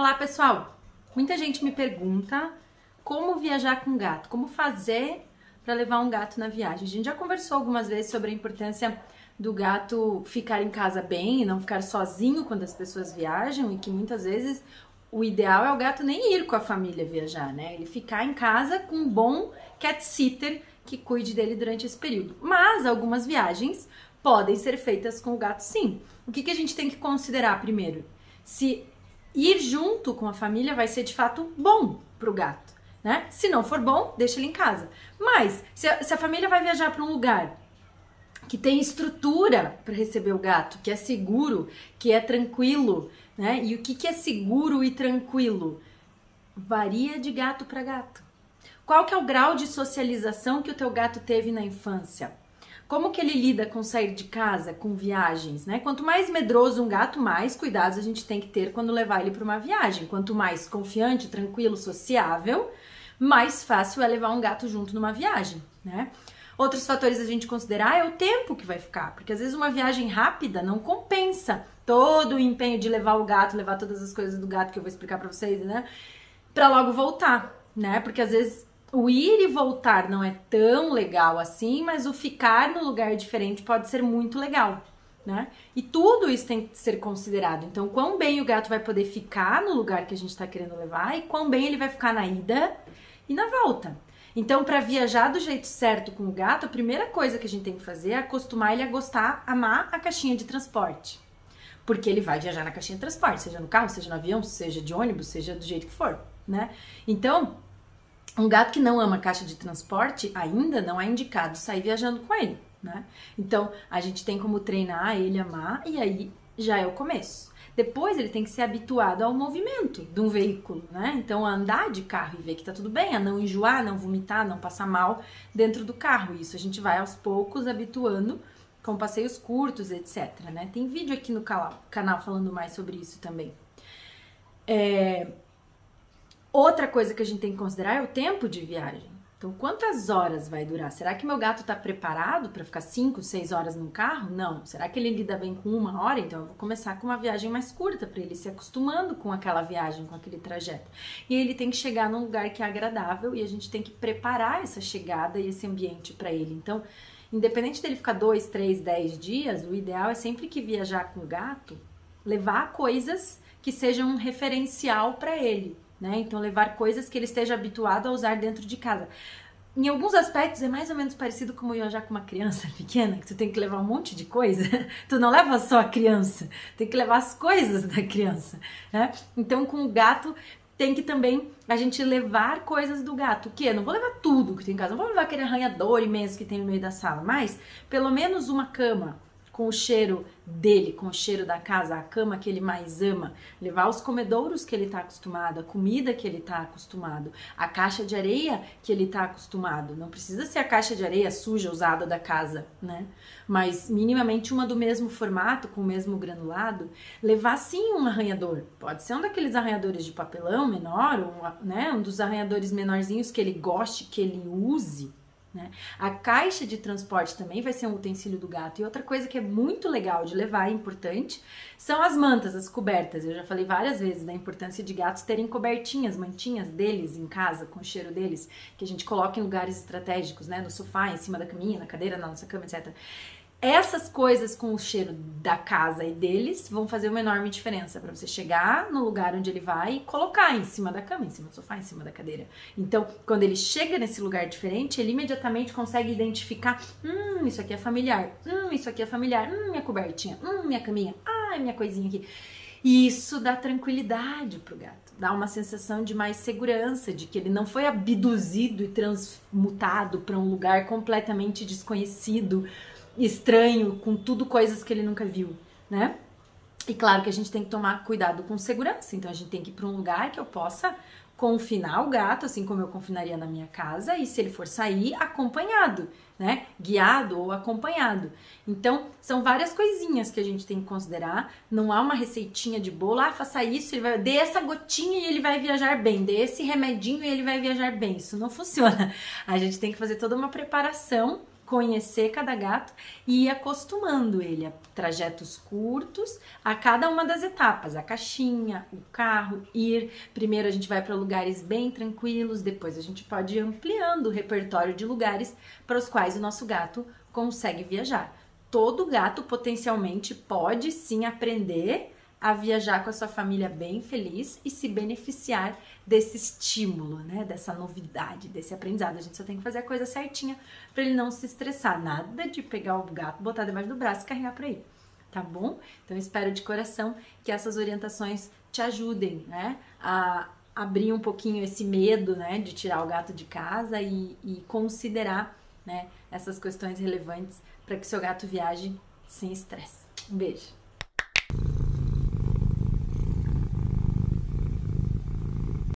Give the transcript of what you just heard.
Olá, pessoal! Muita gente me pergunta como viajar com gato, como fazer para levar um gato na viagem. A gente já conversou algumas vezes sobre a importância do gato ficar em casa bem e não ficar sozinho quando as pessoas viajam e que muitas vezes o ideal é o gato nem ir com a família viajar, né? Ele ficar em casa com um bom cat sitter que cuide dele durante esse período. Mas algumas viagens podem ser feitas com o gato sim. O que, que a gente tem que considerar primeiro? Se ir junto com a família vai ser de fato bom para o gato, né? Se não for bom, deixa ele em casa. Mas se a, se a família vai viajar para um lugar que tem estrutura para receber o gato, que é seguro, que é tranquilo, né? E o que, que é seguro e tranquilo? Varia de gato para gato. Qual que é o grau de socialização que o teu gato teve na infância? Como que ele lida com sair de casa, com viagens, né? Quanto mais medroso um gato, mais cuidados a gente tem que ter quando levar ele para uma viagem. Quanto mais confiante, tranquilo, sociável, mais fácil é levar um gato junto numa viagem, né? Outros fatores a gente considerar é o tempo que vai ficar, porque às vezes uma viagem rápida não compensa todo o empenho de levar o gato, levar todas as coisas do gato que eu vou explicar para vocês, né? Para logo voltar, né? Porque às vezes o ir e voltar não é tão legal assim, mas o ficar no lugar diferente pode ser muito legal, né? E tudo isso tem que ser considerado. Então, quão bem o gato vai poder ficar no lugar que a gente está querendo levar e quão bem ele vai ficar na ida e na volta. Então, para viajar do jeito certo com o gato, a primeira coisa que a gente tem que fazer é acostumar ele a gostar, amar a caixinha de transporte. Porque ele vai viajar na caixinha de transporte, seja no carro, seja no avião, seja de ônibus, seja do jeito que for, né? Então, um gato que não ama caixa de transporte ainda não é indicado sair viajando com ele, né? Então a gente tem como treinar ele amar e aí já é o começo. Depois ele tem que ser habituado ao movimento de um veículo, né? Então andar de carro e ver que tá tudo bem, a não enjoar, não vomitar, não passar mal dentro do carro. Isso a gente vai aos poucos habituando com passeios curtos, etc. Né? Tem vídeo aqui no canal falando mais sobre isso também. É, Outra coisa que a gente tem que considerar é o tempo de viagem. Então, quantas horas vai durar? Será que meu gato está preparado para ficar 5, 6 horas no carro? Não. Será que ele lida bem com uma hora? Então, eu vou começar com uma viagem mais curta para ele se acostumando com aquela viagem, com aquele trajeto. E ele tem que chegar num lugar que é agradável e a gente tem que preparar essa chegada e esse ambiente para ele. Então, independente dele ficar 2, 3, 10 dias, o ideal é sempre que viajar com o gato, levar coisas que sejam um referencial para ele né? Então, levar coisas que ele esteja habituado a usar dentro de casa. Em alguns aspectos é mais ou menos parecido como viajar com uma criança pequena, que tu tem que levar um monte de coisa. tu não leva só a criança, tem que levar as coisas da criança, né? Então, com o gato tem que também a gente levar coisas do gato. O quê? Não vou levar tudo que tem em casa, não vou levar aquele arranhador imenso que tem no meio da sala, mas pelo menos uma cama, com o cheiro dele, com o cheiro da casa, a cama que ele mais ama, levar os comedouros que ele está acostumado, a comida que ele está acostumado, a caixa de areia que ele está acostumado. Não precisa ser a caixa de areia suja usada da casa, né? Mas minimamente uma do mesmo formato, com o mesmo granulado, levar sim um arranhador. Pode ser um daqueles arranhadores de papelão menor, um, né? Um dos arranhadores menorzinhos que ele goste, que ele use né? A caixa de transporte também vai ser um utensílio do gato. E outra coisa que é muito legal de levar, é importante, são as mantas, as cobertas. Eu já falei várias vezes da importância de gatos terem cobertinhas, mantinhas deles em casa, com o cheiro deles, que a gente coloca em lugares estratégicos, né? No sofá, em cima da caminha, na cadeira, na nossa cama, etc. Essas coisas com o cheiro da casa e deles vão fazer uma enorme diferença para você chegar no lugar onde ele vai e colocar em cima da cama, em cima do sofá, em cima da cadeira. Então, quando ele chega nesse lugar diferente, ele imediatamente consegue identificar: hum, isso aqui é familiar, hum, isso aqui é familiar, hum, minha cobertinha, hum, minha caminha, ah, minha coisinha aqui. E isso dá tranquilidade pro gato, dá uma sensação de mais segurança, de que ele não foi abduzido e transmutado para um lugar completamente desconhecido estranho, com tudo coisas que ele nunca viu, né? E claro que a gente tem que tomar cuidado com segurança, então a gente tem que ir para um lugar que eu possa confinar o gato, assim como eu confinaria na minha casa, e se ele for sair, acompanhado, né? Guiado ou acompanhado. Então, são várias coisinhas que a gente tem que considerar. Não há uma receitinha de bolo, ah, faça isso, ele vai, dê essa gotinha e ele vai viajar bem, dê esse remedinho e ele vai viajar bem. Isso não funciona. A gente tem que fazer toda uma preparação conhecer cada gato e ir acostumando ele a trajetos curtos a cada uma das etapas, a caixinha, o carro, ir. Primeiro a gente vai para lugares bem tranquilos, depois a gente pode ir ampliando o repertório de lugares para os quais o nosso gato consegue viajar. Todo gato potencialmente pode sim aprender a viajar com a sua família bem feliz e se beneficiar desse estímulo, né? Dessa novidade, desse aprendizado. A gente só tem que fazer a coisa certinha para ele não se estressar. Nada de pegar o gato, botar debaixo do braço e carregar para ele, tá bom? Então espero de coração que essas orientações te ajudem, né? A abrir um pouquinho esse medo, né? De tirar o gato de casa e, e considerar, né? Essas questões relevantes para que seu gato viaje sem estresse. Um beijo.